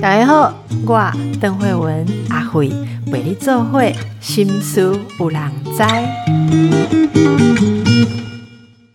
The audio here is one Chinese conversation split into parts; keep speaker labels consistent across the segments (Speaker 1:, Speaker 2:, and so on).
Speaker 1: 大家好，我邓慧文阿慧为你做会心思有人知，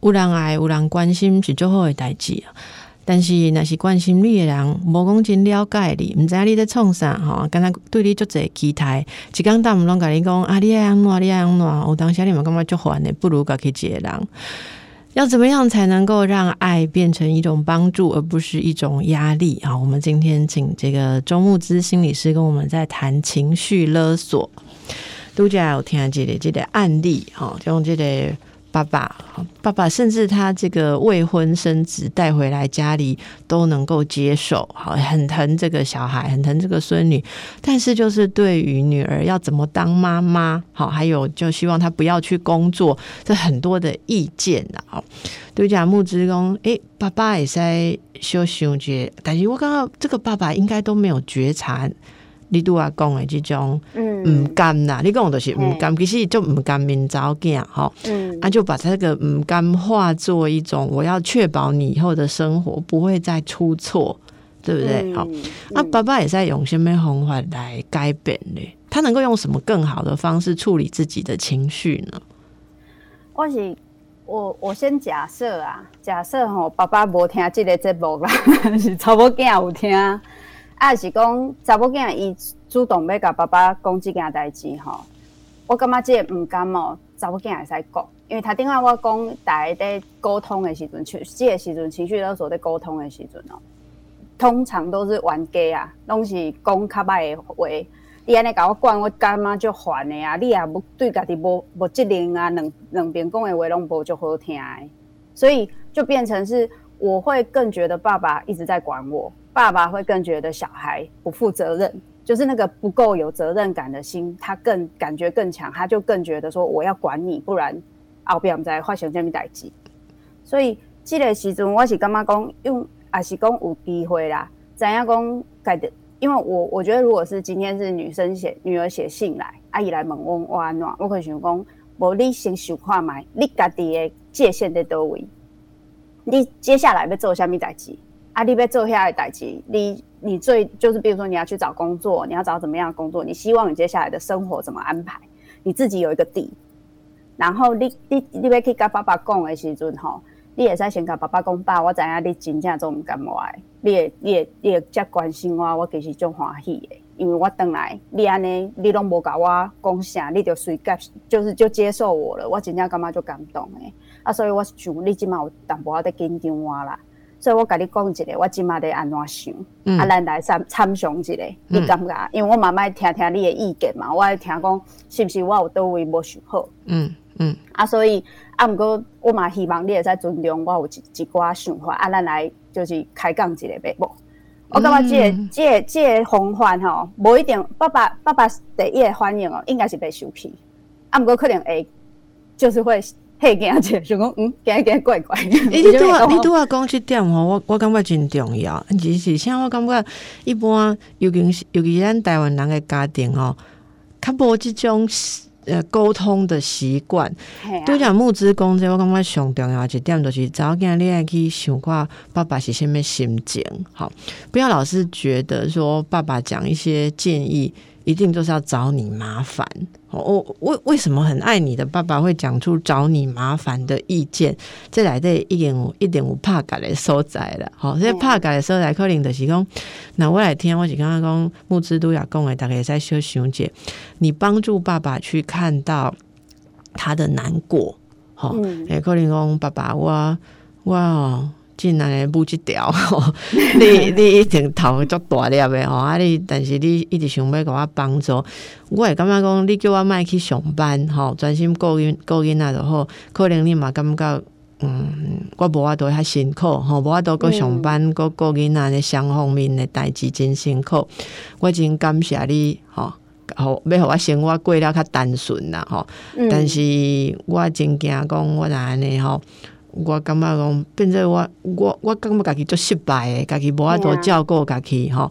Speaker 1: 有人爱有人关心是最好的代志啊。但是若是关心你的人，无讲真了解你，毋知你在创啥吼，敢若对你足侪期待，一讲到毋拢甲你讲啊，你爱安怎，你爱安怎，有当时你嘛感觉足烦的，不如家己一个人。要怎么样才能够让爱变成一种帮助，而不是一种压力啊？我们今天请这个周木之心理师跟我们在谈情绪勒索。都家有听下这个这个案例哈，用这个。爸爸，爸爸，甚至他这个未婚生子带回来家里都能够接受，好，很疼这个小孩，很疼这个孙女。但是，就是对于女儿要怎么当妈妈，好，还有就希望她不要去工作，这很多的意见啊。对讲木之公，哎，爸爸也在修修觉，但是我刚刚这个爸爸应该都没有觉察。你拄啊讲的这种唔甘呐，你讲的是唔甘，其实就唔甘面早囝吼，啊就把这个唔甘化作一种，我要确保你以后的生活不会再出错，对不对？好，啊，爸爸也在用什么方法来改变呢？他能够用什么更好的方式处理自己的情绪呢？
Speaker 2: 我是我我先假设啊，假设吼，爸爸无听这个节目啦，是查某囝有听。啊，是讲查某囝伊主动要甲爸爸讲即件代志吼，我感觉即个毋甘哦，查某囝会使讲，因为他顶下我讲大家在沟通的时阵，即个时阵情绪勒索在沟通的时阵哦，通常都是冤家啊，拢是讲较歹的话，你安尼甲我管，我感觉就烦的啊，你也无对家己无无责任啊，两两边讲的话拢无就好听的，所以就变成是我会更觉得爸爸一直在管我。爸爸会更觉得小孩不负责任，就是那个不够有责任感的心，他更感觉更强，他就更觉得说我要管你，不然后边唔知发生什么代志。所以这个时阵，我是感觉讲用，也是讲有机会啦。怎样讲改的？因为我我觉得，如果是今天是女生写女儿写信来，阿姨来问我我安怎，我可以想讲，无你先想看卖，你家己的界限在多位？你接下来要做什么代志？阿弟被做下来代志，你你最就是比如说你要去找工作，你要找怎么样的工作？你希望你接下来的生活怎么安排？你自己有一个底，然后你你你要去跟爸爸讲的时阵吼，你也使先跟爸爸讲爸，我知影你真正做唔甘我的，你也你也你也遮关心我，我其实种欢喜的，因为我等来你安尼你拢无甲我讲啥，你就随接就是就接受我了，我真正感觉就感动的啊，所以我想你即码有淡薄仔在紧张我啦。所以我甲你讲一个，我即马在安怎想，啊，咱来参参详一个，你感觉？因为我嘛爱听听你的意见嘛，我爱听讲是不是我有倒位无想好？嗯嗯，啊，所以啊，毋过我嘛希望你会使尊重我有一一寡想法，啊，咱来就是开讲一个呗，无？我感觉这个、这个、这个方法吼，无一定爸爸爸爸第一个反应哦，应该是被受气，啊，毋过可能会就是会。嘿，惊者想讲嗯，惊惊怪怪。
Speaker 1: 你拄啊，你拄啊讲这点吼，我我感觉真重要。只是像我感觉一般，尤其是尤其咱台湾人的家庭吼，较无即种呃沟通的习惯。拄讲木之公这，我感觉上重要一点就是早间你爱去想看爸爸是虾物心情。好，不要老是觉得说爸爸讲一些建议。一定就是要找你麻烦。我为为什么很爱你的爸爸会讲出找你麻烦的意见？这来的一点五一点五怕改的所在了。好，所以怕改的所在可能就是讲，那我来听，我是刚刚讲木之都要讲的，大概在修熊姐，你帮助爸爸去看到他的难过。好，哎，可能讲爸爸，我我。进来不一条，你你一定头足大粒的吼，啊你但是你一直想要甲我帮助，我会感觉讲你叫我卖去上班吼，专心顾囡顾囡仔就好，可能你嘛感觉嗯，我无法度遐辛苦吼，无法度搁上班搁顾囡仔的双方面的代志真辛苦，我真感谢你吼，好要互我生活过了较单纯啦吼，但是我真惊讲我安尼吼。我感觉讲变做我我我感觉家己足失败诶，家己无法度照顾家己吼。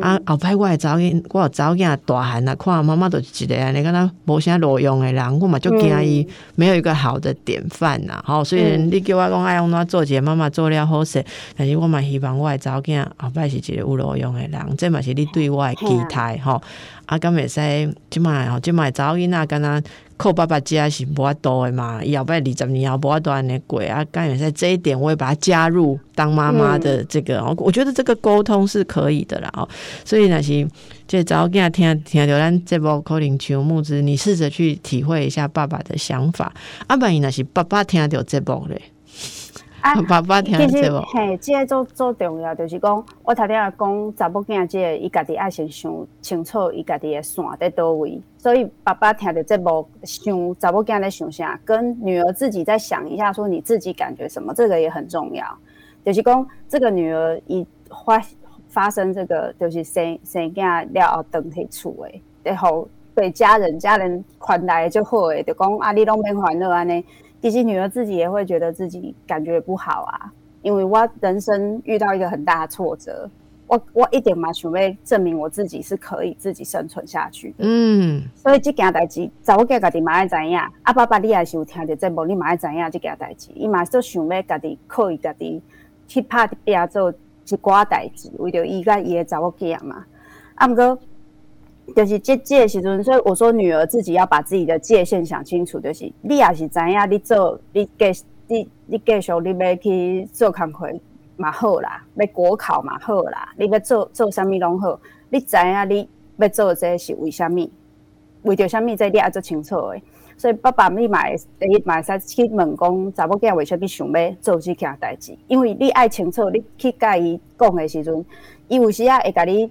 Speaker 1: 啊，后摆我会查囡，我有查囝大汉啊，看妈妈都是一个安尼，敢若无啥路用诶人，我嘛足惊伊没有一个好的典范呐。吼，虽然你叫我讲爱用怎做一个妈妈做了好势，但是我嘛希望我诶查囝后摆是一个有路用诶人，这嘛是你对我诶期待吼。啊，敢袂使即卖吼，即卖查囡仔敢若。靠爸爸家是无法度的嘛，以后摆二十年后无法度安尼过啊。刚也在这一点，我也把它加入当妈妈的这个，我觉得这个沟通是可以的啦。哦，所以那是就早跟他听听到咱这部可能求募资，你试着去体会一下爸爸的想法。啊，万一那是爸爸听到这部嘞。啊，爸爸听
Speaker 2: 其实嘿，即个做做重要，就是讲我头先讲查某囝，即个伊家己爱先想清楚，伊家己的线在倒位。所以爸爸听着这部想查某囝在想啥，跟女儿自己再想一下，说你自己感觉什么，这个也很重要。就是讲这个女儿一发发生这个，就是生生囝了后，等去厝诶，然后对家人家人款待就好诶，就讲啊，你拢免烦恼安尼。其实女儿自己也会觉得自己感觉不好啊，因为我人生遇到一个很大的挫折，我我一点嘛想要证明我自己是可以自己生存下去的。嗯，所以这件代志，查某家家己嘛爱知影，啊爸爸你也是有听着节目，你嘛爱知影这件代志，伊嘛就想要家己可以家己去拍拼做一寡代志，为着伊甲伊的查某囝嘛，啊毋过。就是这这时阵，所以我说女儿自己要把自己的界限想清楚。就是你也是知影，你做你继你你继续你要去做工课嘛好啦，要国考嘛好啦，你要做做啥物拢好。你知影你要做这是为虾米？为着虾米？这你也做清楚诶。所以爸爸你嘛你嘛会使去问讲，查某囝为虾米想要做这件代志？因为你爱清楚，你去甲伊讲诶时阵，伊有时啊会甲你。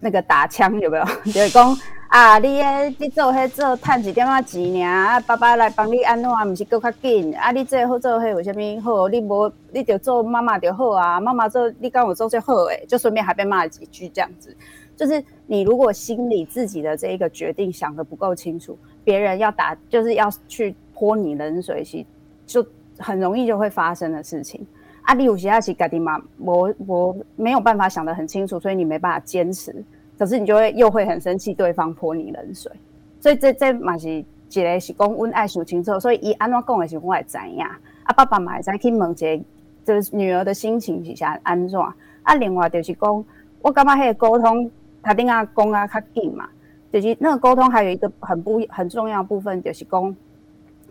Speaker 2: 那个打枪有没有？就是讲啊，你诶，你做迄做赚一点仔钱尔，啊，爸爸来帮你安怎，毋是搁较紧。啊，你最好做迄有啥物好？你无，你就做妈妈就好啊。妈妈做，你跟我做最好诶，就顺便还被骂几句这样子。就是你如果心里自己的这一个决定想的不够清楚，别人要打就是要去泼你冷水，其就很容易就会发生的事情。啊，你有时啊是家己嘛，我我没有办法想得很清楚，所以你没办法坚持，可是你就会又会很生气，对方泼你冷水，所以这这嘛是一个是讲阮爱想清楚，所以伊安怎讲的时候我会知影，啊爸爸嘛会使去问一下，就是女儿的心情是啥安怎，啊另外就是讲，我感觉迄个沟通，他顶下讲啊较紧嘛，就是那个沟通还有一个很不很重要部分，就是讲，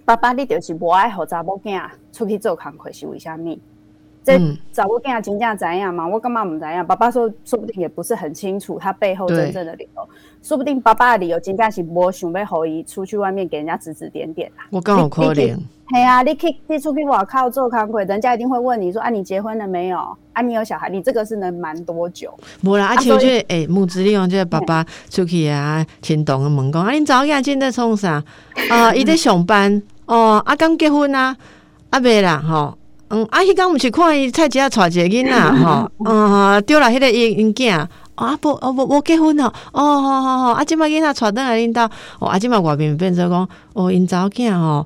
Speaker 2: 爸爸你就是无爱互查某囝出去做工课是为虾米？这找我跟他请假怎样嘛？我干嘛不怎样？爸爸说，说不定也不是很清楚他背后真正的理由。说不定爸爸的理由真正是我想要侯姨出去外面给人家指指点点
Speaker 1: 啊。我刚好可怜。
Speaker 2: 嘿啊，你去你出去外靠做康会，人家一定会问你说：啊，你结婚了没有？啊，你有小孩？你这个是能瞒多久？
Speaker 1: 无啦，而且我觉得，哎，母子利用这个爸爸出去啊，牵动个门讲啊，你早起今在创啥？啊，伊在上班哦，啊，刚结婚啊，啊，未啦，吼。嗯，啊，迄刚毋是看伊菜市啊，带一个囡仔 吼，嗯，丢了迄个因因囝，啊不，哦无无结婚哦，哦好好好，啊，即摆囡仔带倒来恁兜，哦，啊，即摆外面变做讲，哦，因查某囝吼，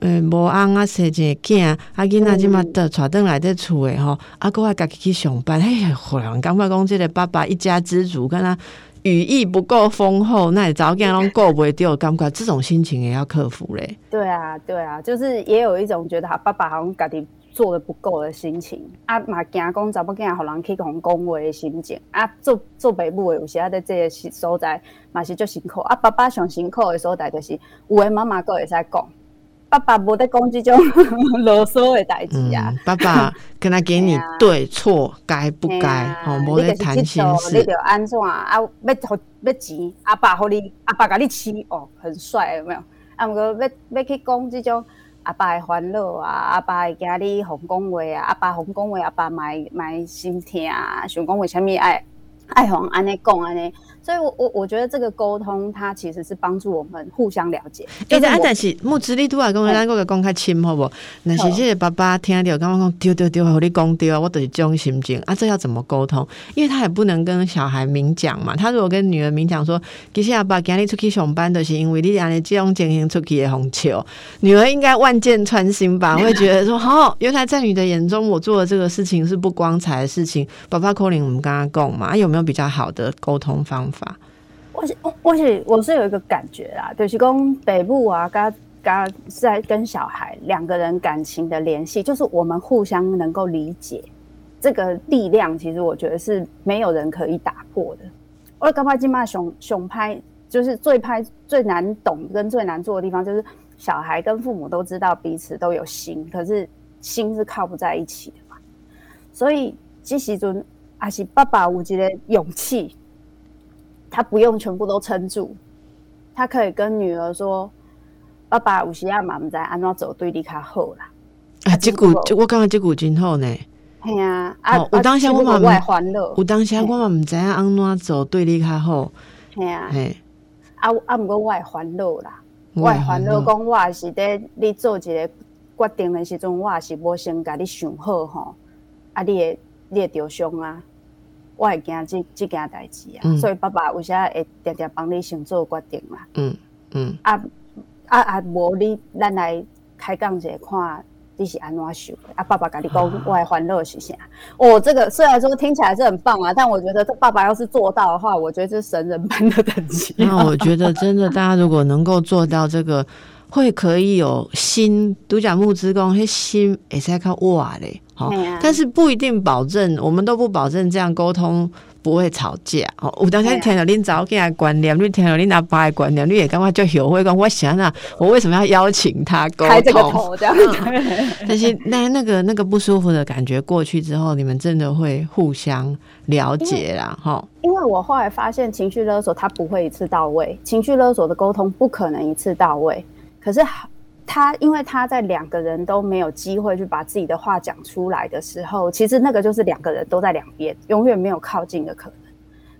Speaker 1: 诶，无翁啊，生一个囝，啊，囡仔即摆倒带倒来伫厝诶吼，啊，搁爱家己去上班，嘿，忽然感觉讲即个爸爸一家之主，敢若语义不够丰厚，那早囝拢顾袂着，感觉这种心情也要克服嘞。
Speaker 2: 对啊，对啊，就是也有一种觉得他爸爸好像家己。做的不够的心情啊，嘛惊讲查某囝互人去讲讲话的心情啊，做做爸母的有时啊在这个所在嘛是足辛苦啊。爸爸上辛苦的所在就是有诶妈妈个会使讲，爸爸无得讲这种 啰嗦的代志啊。
Speaker 1: 爸爸跟他给你 对错该不该，吼，无得谈心事。
Speaker 2: 你着安怎啊？要互要钱，阿爸互你，阿爸甲你饲哦，很帅有没有？啊，毋过要要去讲这种。阿爸会烦恼啊，阿爸会惊你红讲话啊，阿爸红讲话，阿爸买买心疼啊，想讲为虾米爱爱红安内共安内。所以，我我我觉得这个沟通，它其实是帮助我们互相了解。
Speaker 1: 哎，但是木子你拄啊讲，咱个讲较亲好不？那是这个爸爸听到，刚刚讲丢丢丢，和你讲丢啊，我都是这种心情啊。这要怎么沟通？因为他也不能跟小孩明讲嘛。他如果跟女儿明讲说，其实阿爸今日出去上班，都是因为你安尼这种情形出去的红球，女儿应该万箭穿心吧？会觉得说，好，原来在你的眼中，我做的这个事情是不光彩的事情。爸爸 calling 我们刚刚讲嘛，有没有比较好的沟通方法？
Speaker 2: 我是我是我是有一个感觉啦，就是讲北部啊，跟跟在跟小孩两个人感情的联系，就是我们互相能够理解这个力量，其实我觉得是没有人可以打破的。我刚刚金马熊熊拍，就是最拍最难懂跟最难做的地方，就是小孩跟父母都知道彼此都有心，可是心是靠不在一起的嘛。所以这时阵还是爸爸有一个勇气。他不用全部都撑住，他可以跟女儿说：“爸爸有时啊嘛，唔知安怎做对你较好啦。”
Speaker 1: 啊，这句我感觉这句真好呢。
Speaker 2: 系啊，啊，
Speaker 1: 有当下我嘛
Speaker 2: 外欢乐，
Speaker 1: 有当下我嘛唔知影安怎做对你较好。
Speaker 2: 系啊，嘿，啊啊，毋过外欢乐啦，外欢乐讲我是伫你做一个决定的时阵，我也是无先甲你想好吼，啊，你会你会着伤啊。我会惊这这件代志啊，所以爸爸为啥会常常帮你先做决定啦？嗯嗯，啊啊啊，无你咱来开讲者，看你是安怎想的？啊，爸爸跟你讲，我会欢乐是啥？哦，这个虽然说听起来是很棒啊，但我觉得这爸爸要是做到的话，我觉得是神人般的等级。
Speaker 1: 那我觉得真的，大家如果能够做到这个。会可以有心独角木之功，嘿心也是靠哇嘞，好，但是不一定保证，我们都不保证这样沟通不会吵架。哦，我当时听到恁早起来观念，你听到恁阿爸的观念，你也感觉就学会讲，我想啊，我为什么要邀请他沟
Speaker 2: 通？这样
Speaker 1: 但是那那个那个不舒服的感觉过去之后，你们真的会互相了解啦，哈。
Speaker 2: 因为我后来发现，情绪勒索它不会一次到位，情绪勒索的沟通不可能一次到位。可是他，因为他在两个人都没有机会去把自己的话讲出来的时候，其实那个就是两个人都在两边，永远没有靠近的可能。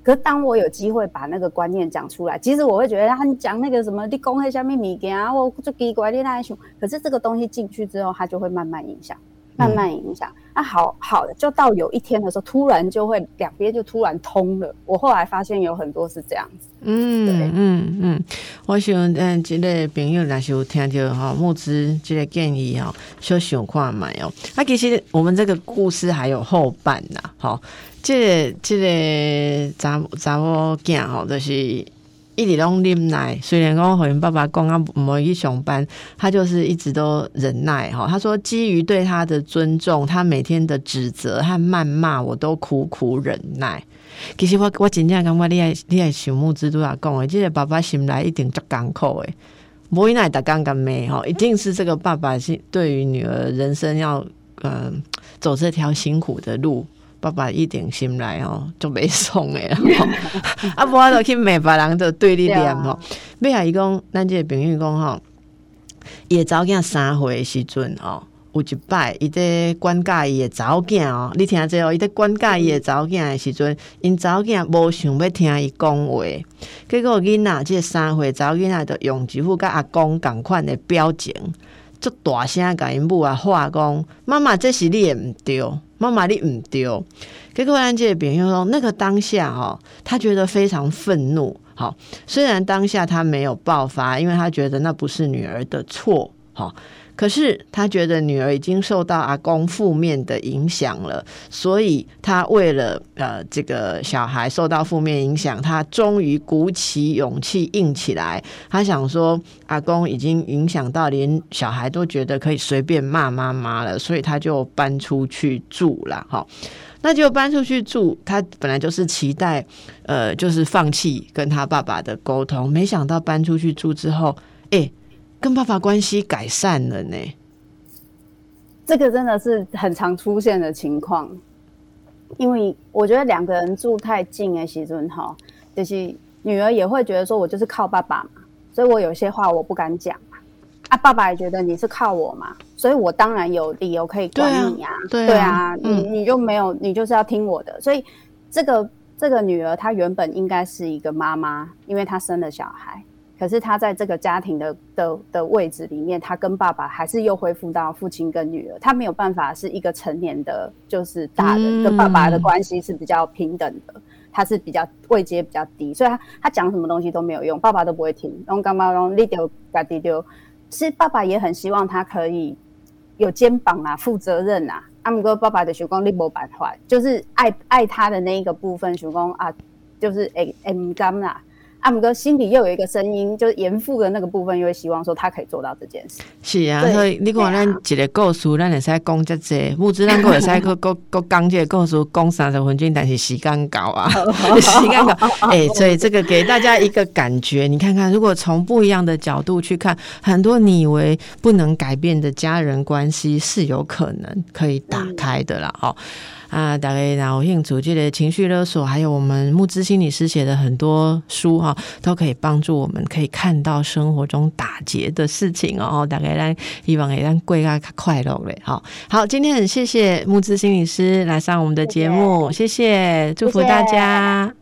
Speaker 2: 可是当我有机会把那个观念讲出来，其实我会觉得他讲那个什么你公黑下面物件啊，我就奇怪你那想。可是这个东西进去之后，他就会慢慢影响。慢慢影响，那好好的，就到有一天的时候，突然就会两边就突然通了。我后来发现有很多是这样子。嗯
Speaker 1: 嗯嗯，我想嗯，这个朋友那时候听到哈木之这个建议哈，就想看买哦。那其实我们这个故事还有后半呐，好，这这个查查某囝吼，就是。一直拢忍耐，虽然讲和你爸爸讲啊，没去上班，他就是一直都忍耐哈。他说，基于对他的尊重，他每天的指责和谩骂，我都苦苦忍耐。其实我我真正感觉你爱你爱想木之都要讲诶，这个爸爸心来一定足艰苦诶，无伊奈打刚刚没哈，一定是这个爸爸是对于女儿人生要嗯走这条辛苦的路。爸爸一定心来吼，就没送诶。啊，无我就去骂别人，就对你念吼。尾啊伊讲，咱即个朋友讲吼，伊个查某囝三岁时阵吼，有一摆伊在管教伊的查某囝哦。你听这哦，伊在管教伊的查某囝诶时阵，因查某囝无想要听伊讲话，结果囡仔即三岁查某囡仔就用一副甲阿公共款的表情，足大声甲因母啊话讲：妈妈，这是你诶毋对。妈妈，你唔丢。结果咱这个朋友说，那个当下哈，他觉得非常愤怒。好，虽然当下他没有爆发，因为他觉得那不是女儿的错。好。可是他觉得女儿已经受到阿公负面的影响了，所以他为了呃这个小孩受到负面影响，他终于鼓起勇气硬起来。他想说，阿公已经影响到连小孩都觉得可以随便骂妈妈了，所以他就搬出去住了。哈，那就搬出去住。他本来就是期待呃，就是放弃跟他爸爸的沟通，没想到搬出去住之后，哎。跟爸爸关系改善了呢，
Speaker 2: 这个真的是很常出现的情况。因为我觉得两个人住太近的时阵哈，就是女儿也会觉得说，我就是靠爸爸嘛，所以我有些话我不敢讲嘛。啊，爸爸也觉得你是靠我嘛，所以我当然有理由可以管你啊。对啊，你你就没有，你就是要听我的。所以这个这个女儿她原本应该是一个妈妈，因为她生了小孩。可是他在这个家庭的的的位置里面，他跟爸爸还是又恢复到父亲跟女儿，他没有办法是一个成年的，就是大人跟爸爸的关系是比较平等的，他是比较位阶比较低，所以他他讲什么东西都没有用，爸爸都不会听。然后刚刚让你丢嘎滴丢，其实爸爸也很希望他可以有肩膀啊，负责任啊。阿姆哥爸爸的许光力没办法，就是爱爱他的那一个部分，许光啊，就是诶诶唔甘啦。阿姆哥心里又有一个声音，就是严父的那个部分，又会希望说他可以做到这件事。
Speaker 1: 是啊，所以你看咱一个故事，咱会使讲这些，物质咱个会使个个个讲这个故事讲三十分钟，但是时间搞啊，时间搞。哎，所以这个给大家一个感觉，你看看，如果从不一样的角度去看，很多你以为不能改变的家人关系，是有可能可以打开的啦。哦。啊，大概然后兴趣这类情绪勒索，还有我们木之心理师写的很多书哈，都可以帮助我们，可以看到生活中打劫的事情哦。大概让希望也让贵啊快乐嘞。好，好，今天很谢谢木之心理师来上我们的节目，谢谢，祝福大家。